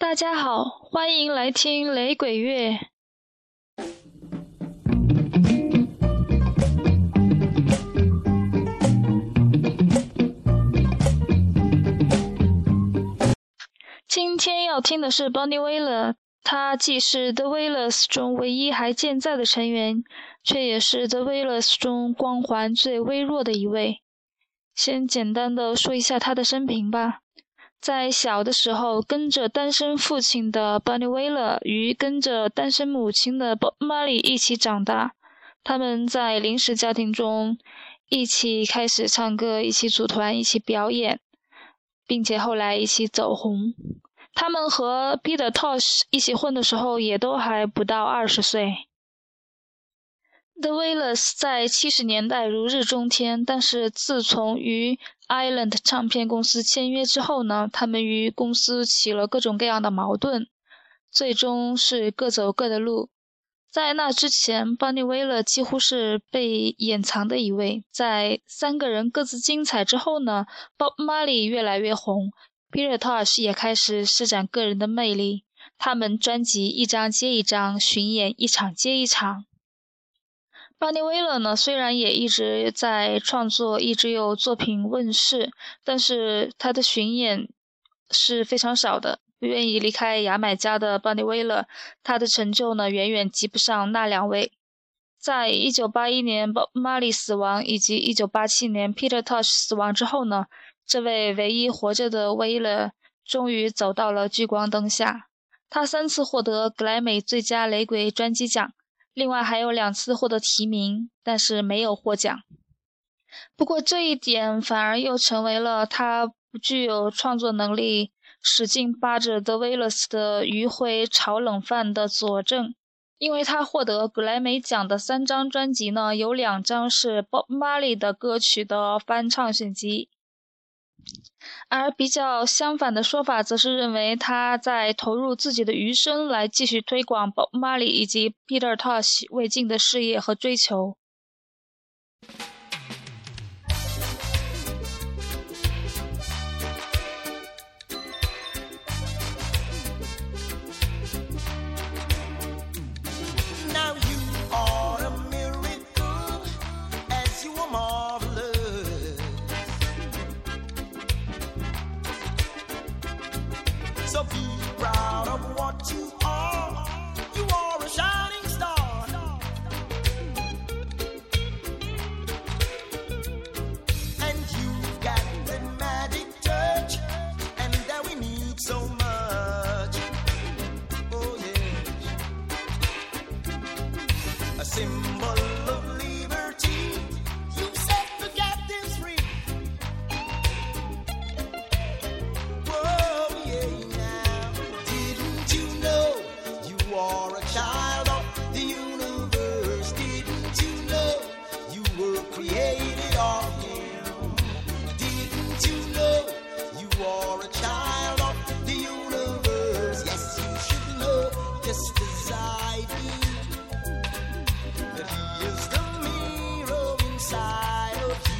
大家好，欢迎来听雷鬼乐。今天要听的是 Bonnie Wailer，他既是 The Wailers 中唯一还健在的成员，却也是 The Wailers 中光环最微弱的一位。先简单的说一下他的生平吧。在小的时候，跟着单身父亲的 Bonnie Wailer 与跟着单身母亲的 Bob Marley 一起长大。他们在临时家庭中一起开始唱歌，一起组团，一起表演，并且后来一起走红。他们和 Peter Tosh 一起混的时候，也都还不到二十岁。The Wailers 在七十年代如日中天，但是自从与 Island 唱片公司签约之后呢，他们与公司起了各种各样的矛盾，最终是各走各的路。在那之前，Bonnie Wailer 几乎是被掩藏的一位。在三个人各自精彩之后呢，Bob Marley 越来越红，Peter Tosh 也开始施展个人的魅力，他们专辑一张接一张，巡演一场接一场。巴尼威勒呢，虽然也一直在创作，一直有作品问世，但是他的巡演是非常少的。不愿意离开牙买加的巴尼威勒，他的成就呢，远远及不上那两位。在一九八一年巴马里死亡，以及一九八七年 Peter Tosh 死亡之后呢，这位唯一活着的威勒终于走到了聚光灯下。他三次获得格莱美最佳雷鬼专辑奖。另外还有两次获得提名，但是没有获奖。不过这一点反而又成为了他不具有创作能力、使劲扒着 The w a l l s 的余晖炒冷饭的佐证。因为他获得格莱美奖的三张专辑呢，有两张是 Bob Marley 的歌曲的翻唱选集。而比较相反的说法，则是认为他在投入自己的余生来继续推广 Bob Marley 以及 Peter Tosh 未尽的事业和追求。So be proud of what. Eu de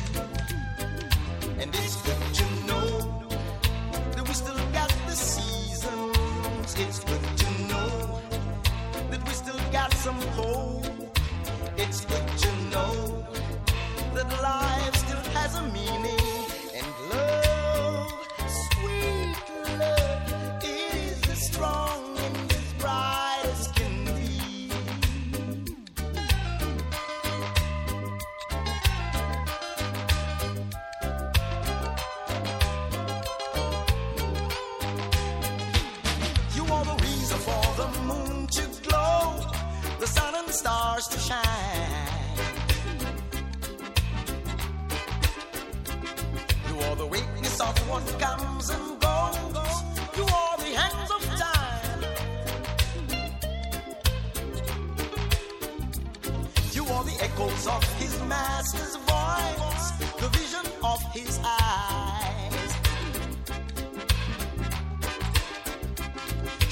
for the echoes of his master's voice, the vision of his eyes.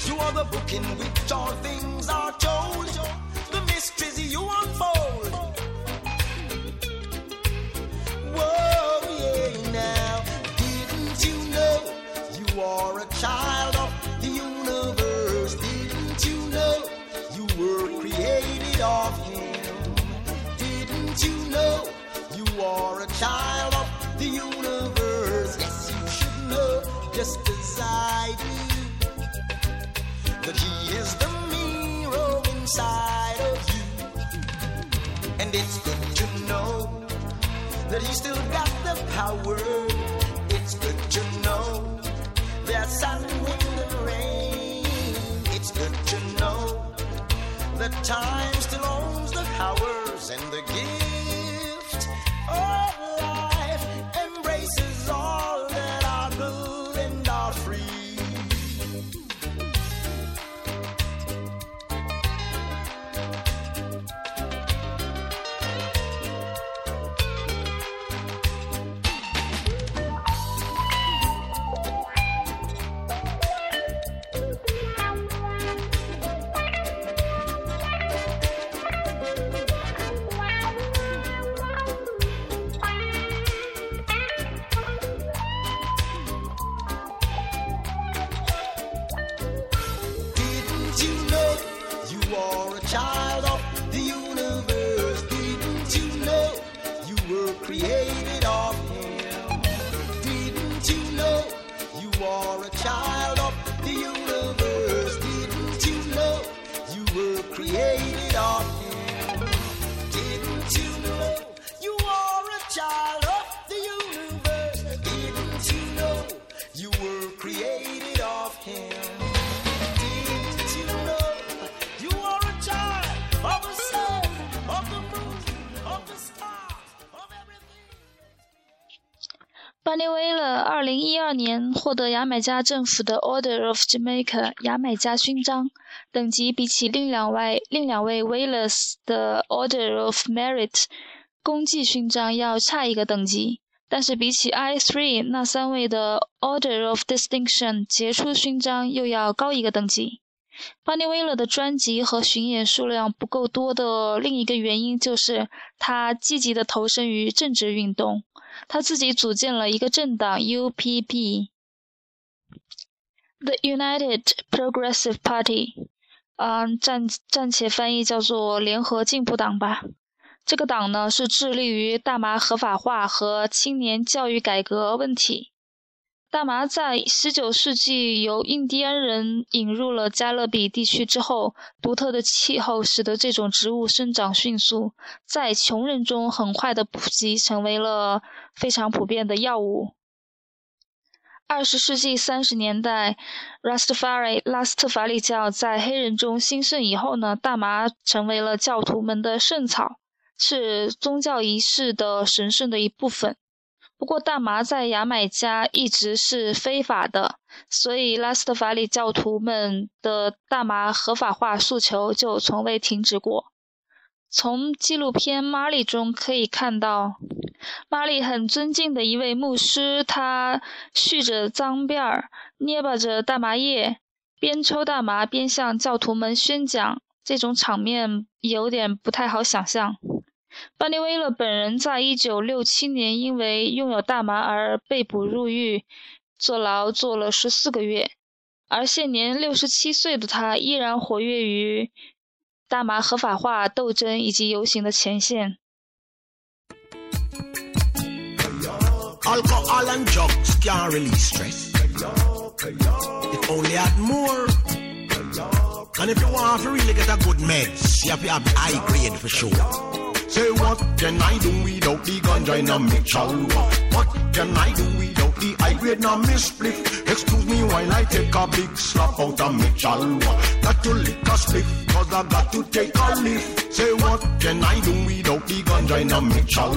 You are the book in which all things are told, the mysteries you unfold. That he still got the power. It's good to know that sun, wind, and rain. It's good to know that time still owns the powers and the gift Didn't you know you were created of Him? Didn't you know you are a child 班尼威勒二零一二年获得牙买加政府的 Order of Jamaica 牙买加勋章，等级比起另两位另两位 Wailers 的 Order of Merit 功绩勋章要差一个等级，但是比起 I three 那三位的 Order of Distinction 杰出勋章又要高一个等级。巴尼威勒的专辑和巡演数量不够多的另一个原因就是他积极的投身于政治运动。他自己组建了一个政党 UPP，The United Progressive Party，嗯，暂暂且翻译叫做联合进步党吧。这个党呢是致力于大麻合法化和青年教育改革问题。大麻在19世纪由印第安人引入了加勒比地区之后，独特的气候使得这种植物生长迅速，在穷人中很快的普及，成为了非常普遍的药物。二十世纪三十年代，Rastafari 拉斯特法里教在黑人中兴盛以后呢，大麻成为了教徒们的圣草，是宗教仪式的神圣的一部分。不过，大麻在牙买加一直是非法的，所以拉斯特法里教徒们的大麻合法化诉求就从未停止过。从纪录片《玛丽》中可以看到，玛丽很尊敬的一位牧师，他蓄着脏辫儿，捏巴着大麻叶，边抽大麻边向教徒们宣讲，这种场面有点不太好想象。班尼威勒本人在一九六七年因为拥有大麻而被捕入狱，坐牢坐了十四个月。而现年六十七岁的他依然活跃于大麻合法化斗争以及游行的前线。Say what can I do without the ganja in a mixture? What can I do without the high grade in a spliff? Excuse me while I take a big slap out of mixture. Got to lick a spliff, cause I got to take a lift. Say what can I do without the ganja in a mixture?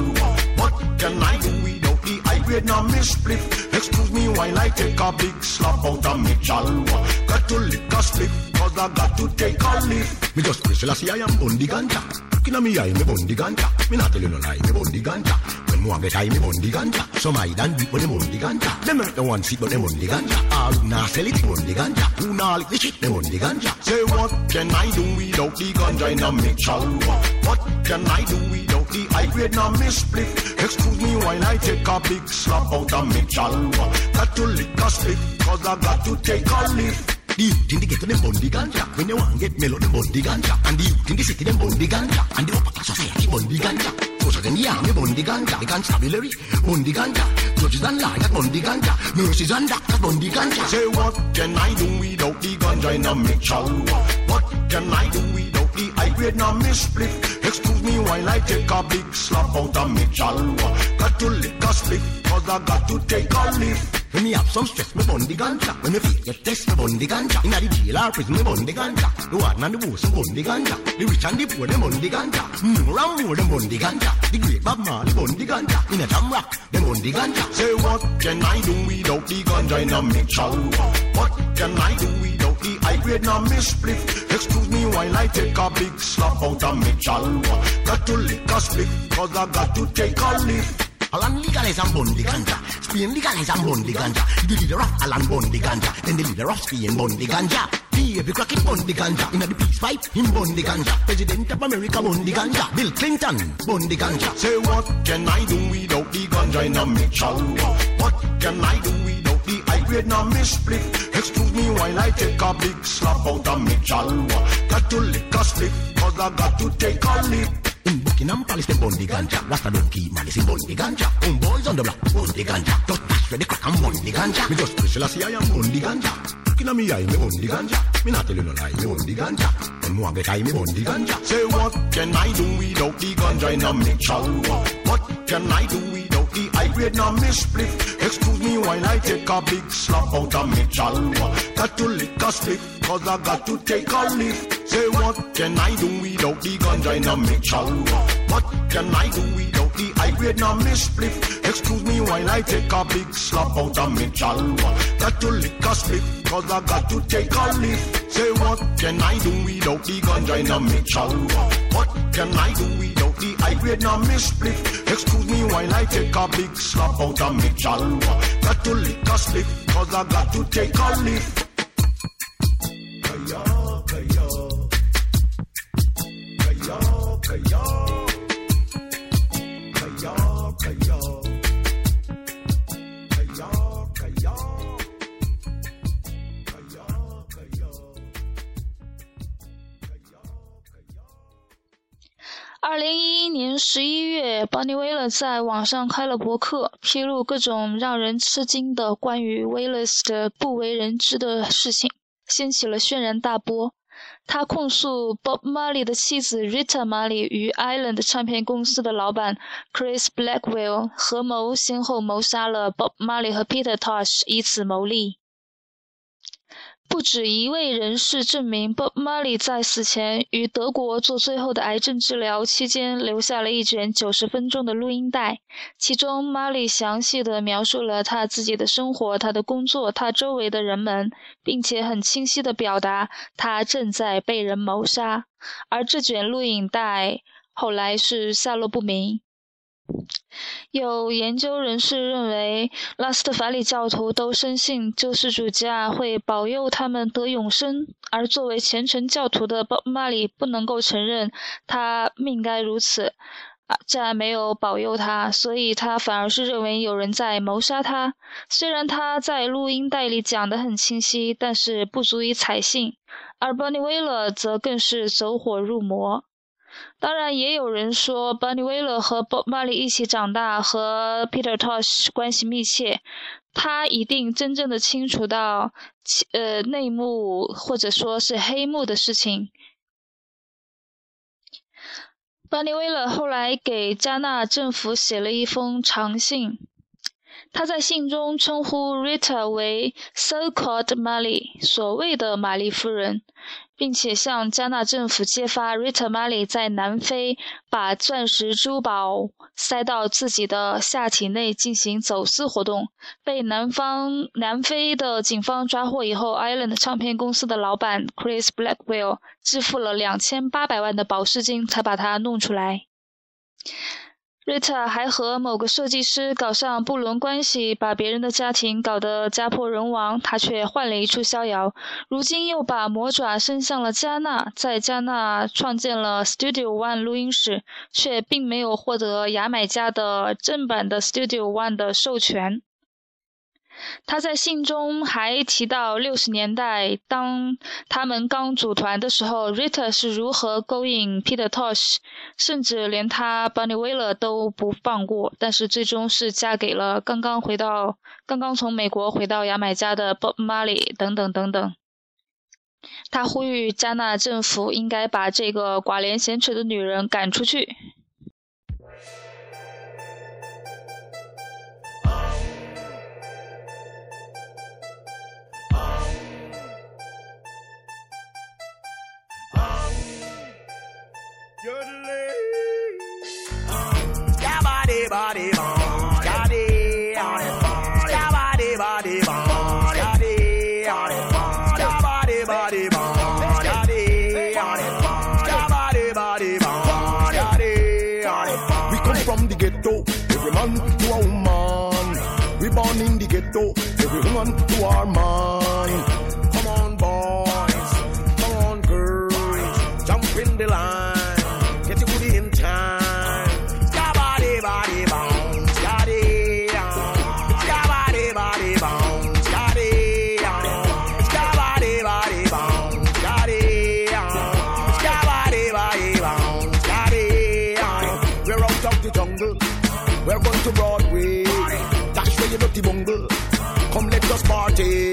What can I do without the high grade in a spliff? Excuse me while I take a big slap out of mixture. Got to lick a spliff, cause I got to take a lift. Special see I am on the ganja. At me eye, me bun the ganja. Me not tell you no lie, me bun the ganja. When more get high, me bun the ganja. Some hide and deep, but them bun the ganja. Them make the one seat, but them bun the ganja. All who nah sell it, bun the ganja. Who nah lick the shit, them bun the ganja. Say what can I do without the ganja in a mixture? What can I do without the high grade a spliff? Excuse me while I take a big slap out of mixture. Got to lick a spliff, cause I got to take a lift. The youth in the ghetto, them bun the ganja. When they want get mellow, them bun the ganja. And the youth in the city, them bun the ganja. And the upper class society bun the ganja. Closer than the army, bun the ganja. The constabulary, bun the ganja. Judges and lawyers, bun the ganja. Nurses and doctors, bun the ganja. Say what can I do without the ganja in a mixture? What can I do without the high grade na me spliff? Excuse me while I take a big slap out of chalwa. Got to lick a spliff, cause I got to take a lift. When me have some stress, me bun the ganja. When me feel get test, me bun the ganja. Inna the jail or prison, me bun the ganja. The warden and the boss, me bun the ganja. The rich and the poor, them bun the ganja. More and more, them bun the ganja. The great Bob Marley bun the ganja. In a jam rock, them bun the ganja. Say what can I do without the ganja in a mixture? What can I do without the high grade na me spliff? Excuse me while I take a big slap out of me chalwa. Got to lick a spliff, cause I got to take a lift. Alan legalize and bun the ganja. Spain legalize and bun the ganja. The leader of Alan bun the ganja. Then the leader of Spain bun the ganja. Baby Crockett bun the ganja. In the peace pipe, him bun the ganja. President of America bun the ganja. Bill Clinton bun the ganja. Say what can I do without the ganja in a mixture? What can I do without the high grade na me split? Excuse me while I take a big slap out of chalwa. Got to lick a split, cause I got to take a lick. In Palace, them bun the ganja. Rasta don't keep malice, him bun the ganja. Home boys on the block, bun the ganja. Just dash the crack and bun the ganja. Me just special see I am bun the ganja. At me eye, me bun the ganja. Me not tell you no lie, me bun the ganja. When more get high, me bun the ganja. Say what can I do without the ganja in a mixture? What can I do without the high grade na me split? Excuse me while I take a big slap out of me chalwa. Got to lick a split, cause I got to take a lift. Say what can I do without the ganja in a mixture? What can I do without the high grade na me split? Excuse me while I take a big slap out of me chalwa. Got to lick a split, cause I got to take a lift. Say what can I do without the ganja in a mixture? What can I do without the high grade na me split? Excuse me while I take a big slap out of me chalwa. Got to lick a split, cause I got to take a lift.，Bonnie Wailer 在网上开了博客，披露各种让人吃惊的关于 Wailers 的不为人知的事情，掀起了轩然大波。他控诉 Bob Marley 的妻子 Rita Marley 与 Island 唱片公司的老板 Chris Blackwell 合谋，先后谋杀了 Bob Marley 和 Peter Tosh，以此牟利。不止一位人士证明，Bob Marley 在死前于德国做最后的癌症治疗期间，留下了一卷九十分钟的录音带，其中 Marley 详细的描述了他自己的生活、他的工作、他周围的人们，并且很清晰的表达他正在被人谋杀。而这卷录影带后来是下落不明。有研究人士认为，拉斯特法里教徒都深信救世主家会保佑他们得永生，而作为虔诚教徒的鲍马里不能够承认他命该如此，啊，竟然没有保佑他，所以他反而是认为有人在谋杀他。虽然他在录音带里讲得很清晰，但是不足以采信，而 Bonnie w e l e r 则更是走火入魔。当然，也有人说，Bunny Wailer 和 Bob Marley 一起长大，和 Peter Tosh 关系密切，他一定真正的清楚到呃内幕或者说是黑幕的事情。Bunny Wailer 后来给加纳政府写了一封长信，他在信中称呼 Rita 为 “so-called Mary，所谓的玛丽夫人。并且向加纳政府揭发 Rita Marley 在南非把钻石珠宝塞到自己的下体内进行走私活动，被南方南非的警方抓获以后，Island 唱片公司的老板 Chris Blackwell 支付了两千八百万的保释金才把它弄出来。Rita 还和某个设计师搞上不伦关系，把别人的家庭搞得家破人亡，他却换了一处逍遥。如今又把魔爪伸向了加纳，在加纳创建了 Studio One 录音室，却并没有获得牙买加的正版的 Studio One 的授权。他在信中还提到，六十年代当他们刚组团的时候，Rita 是如何勾引 Peter Tosh，甚至连他 Bunny Wailer 都不放过。但是最终是嫁给了刚刚回到、刚刚从美国回到牙买加的 Bob Marley 等等等等。他呼吁加纳政府应该把这个寡廉鲜耻的女人赶出去。Woman to our man. Come on, boys. Come on, girls. Jump in the line. Get your booty in time. Scabody, body, bounce. Scotty, Scabody, body, bounce. Scotty, Scabody, body, bounce. Scotty, Scabody, body, bounce. Scotty, We're out of the jungle. We're going to Broadway. That's where you look the bungle. Hey.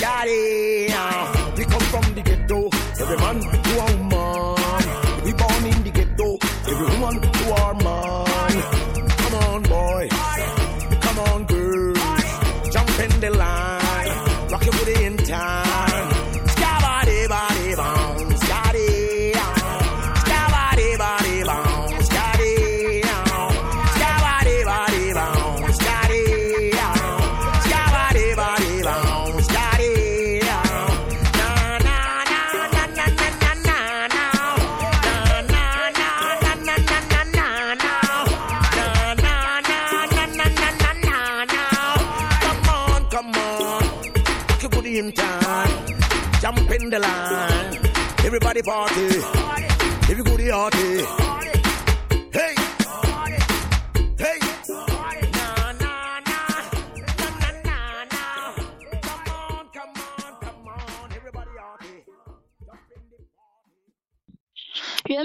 Bong, yaddy. Uh, we come from the ghetto, every man to a woman. We born in the ghetto, every woman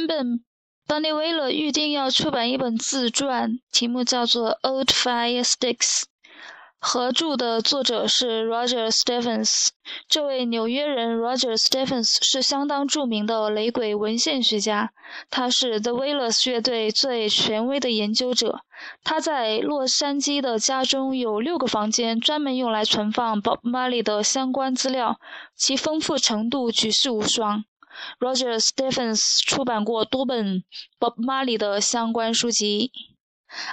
本 Bunny Wailer 预定要出版一本自传，题目叫做《Old Fire Sticks》，合著的作者是 Roger Stephens。这位纽约人 Roger Stephens 是相当著名的雷鬼文献学家，他是 The Wailers 乐队最权威的研究者。他在洛杉矶的家中有六个房间，专门用来存放 Bob Marley 的相关资料，其丰富程度举世无双。Roger Stephens 出版过多本 Bob Marley 的相关书籍。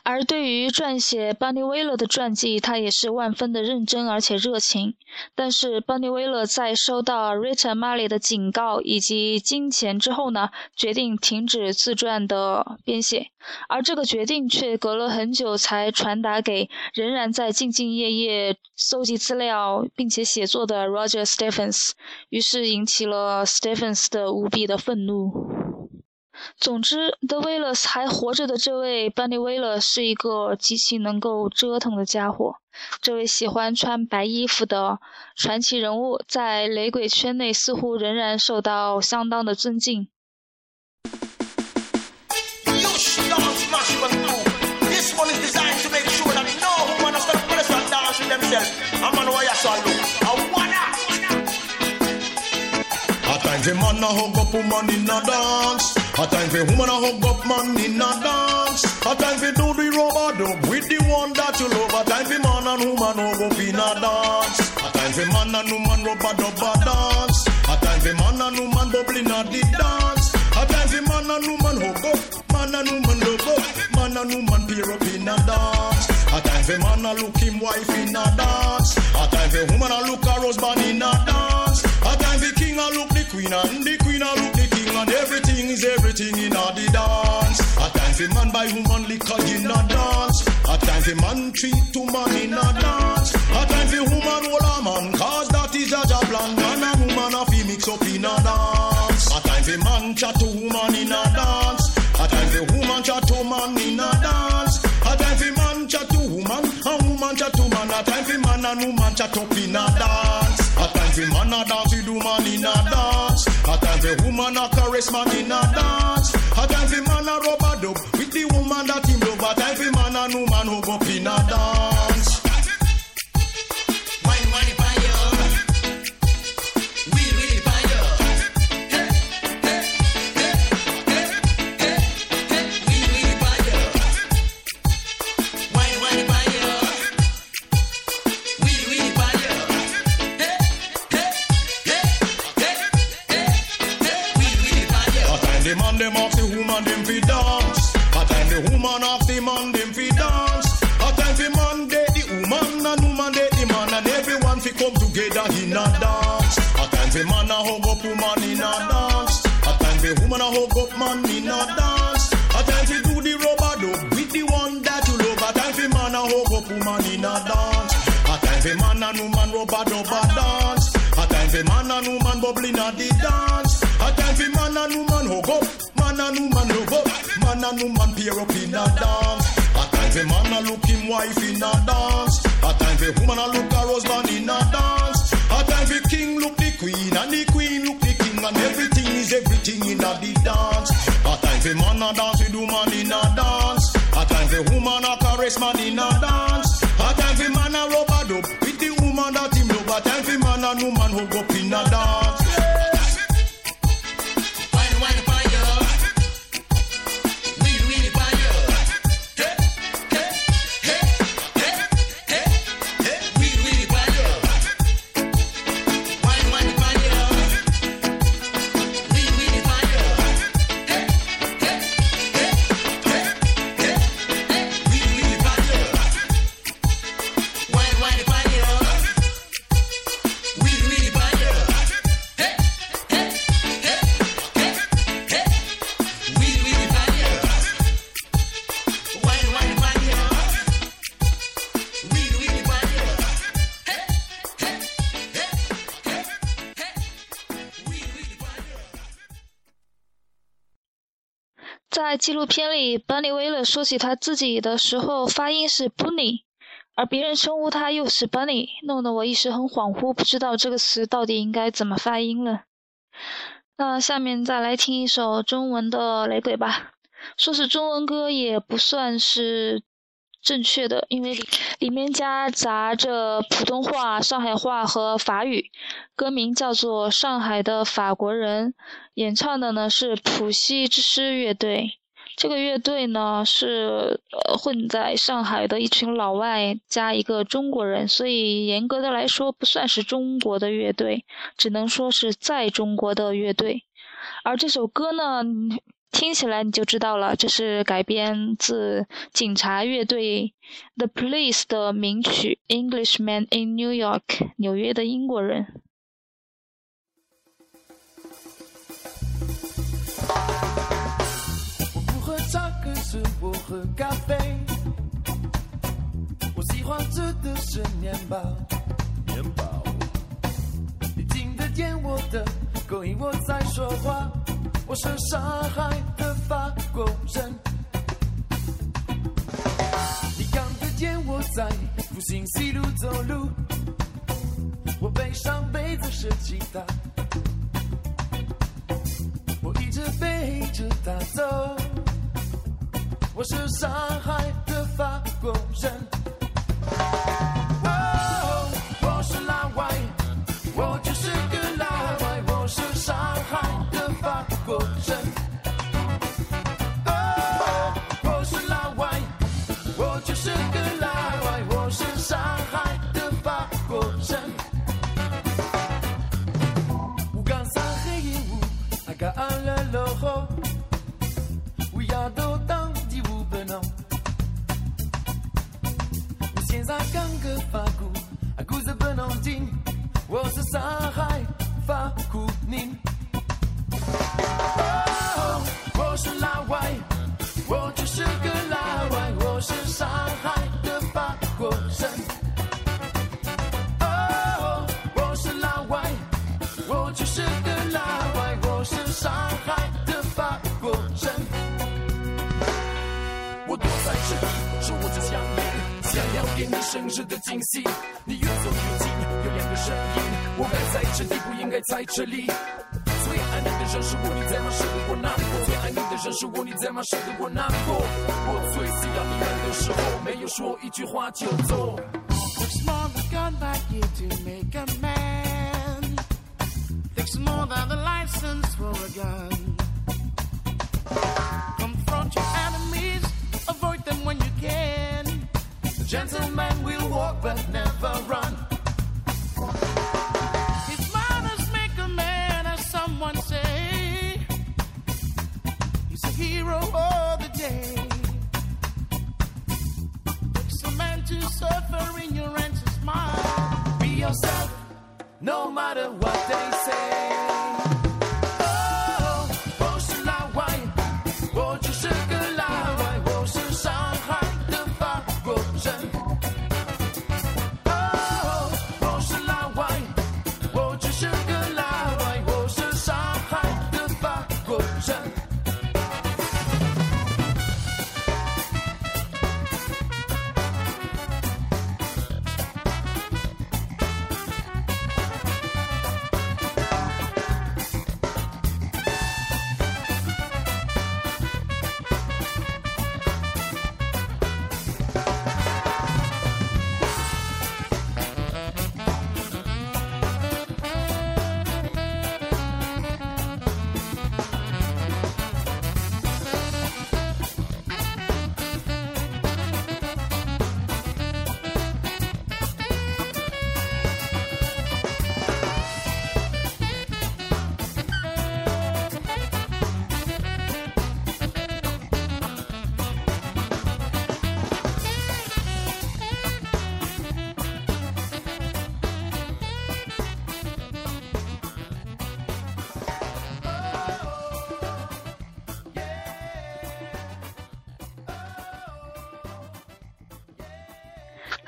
而对于撰写 Bunny Wailer 的传记，他也是万分的认真而且热情。但是 Bunny Wailer 在收到 Rita Marley 的警告以及金钱之后呢，决定停止自传的编写。而这个决定却隔了很久才传达给仍然在兢兢业业搜集资料并且写作的 Roger Stephens，于是引起了 Stephens 的无比的愤怒。总之，The Wailers 还活着的这位 Bunny Wailer 是一个极其能够折腾的家伙。这位喜欢穿白衣服的传奇人物，在雷鬼圈内似乎仍然受到相当的尊敬。time for man a hug up woman in a dance. A time for woman a hug up man in a dance. A time for do the rubber dub with the one that you love. A time for man and woman hug up in a dance. A time for man and woman rubber dub a dance. A time for man and woman bubbling at the dance. A time for man and woman hug up, man and woman love up, man and woman pair up in a dance. A time for man a look him wife in a dance. A time for woman a look her husband in a dance. A time for king a look the queen and the everything in a the dance. A time for man buy woman liquor in a dance. A time for man treat to man in a dance. A time for woman hold a man cause that is a job plan. And woman a fi mix up in a dance. A time for man chat to woman in a dance. A time for woman chat to man in a dance. A time for man chat to woman and woman chat to man. A time for man and woman chat up in a dance. A time for man a dance with woman in a dance. Woman man in a dance. A time for man a rub a dub with the woman that him love. A time for man and woman hug up in a dance. Man and woman hug up, man and woman hug up, man and woman pair up in a dance. A time fi man a look wife in a dance. A time fi woman a look her husband in a dance. A time the king look the queen and the queen look the king and everything is everything in a the dance. A time fi man a dance with woman in a dance. A time fi woman a caress man in a dance. A time fi man a rub a dub with the woman that him love. A time fi man and woman hug up in a dance. 在纪录片里，Bunny Wailer 说起他自己的时候，发音是 Bunny，而别人称呼他又是 Bunny，弄得我一时很恍惚，不知道这个词到底应该怎么发音了。那下面再来听一首中文的雷鬼吧。说是中文歌也不算是正确的，因为里里面夹杂着普通话、上海话和法语。歌名叫做《上海的法国人》，演唱的呢是浦西之诗乐队。这个乐队呢是呃混在上海的一群老外加一个中国人，所以严格的来说不算是中国的乐队，只能说是在中国的乐队。而这首歌呢，听起来你就知道了，这是改编自警察乐队 The Police 的名曲《Englishman in New York》纽约的英国人。是我喝咖啡。我喜欢吃的是面包，面包。你听得见我的口音，我在说话。我是上海的法国人。你看得见我在复兴西路走路，我背上背的是吉他。我一直背着它走。我是上海的法国人。你生日的惊喜。你越走越近，有两个声音，我该在这里，不应该在这里。最爱你的人是我，你在吗？舍得我难过。最爱你的人是我，你在吗？舍得我难过。我最需要你们的时候，没有说一句话就走。Takes more than gun like you to make a man. Takes more than the license for a gun. Confront your enemies, avoid them when you can. Gentlemen we'll walk but never run. His manners make a man, as someone say. He's a hero of the day. Takes a man to suffer in your and to smile. Be yourself, no matter what they say.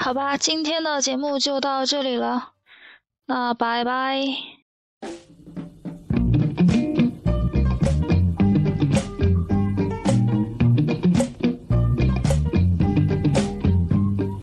好吧，今天的节目就到这里了，那拜拜。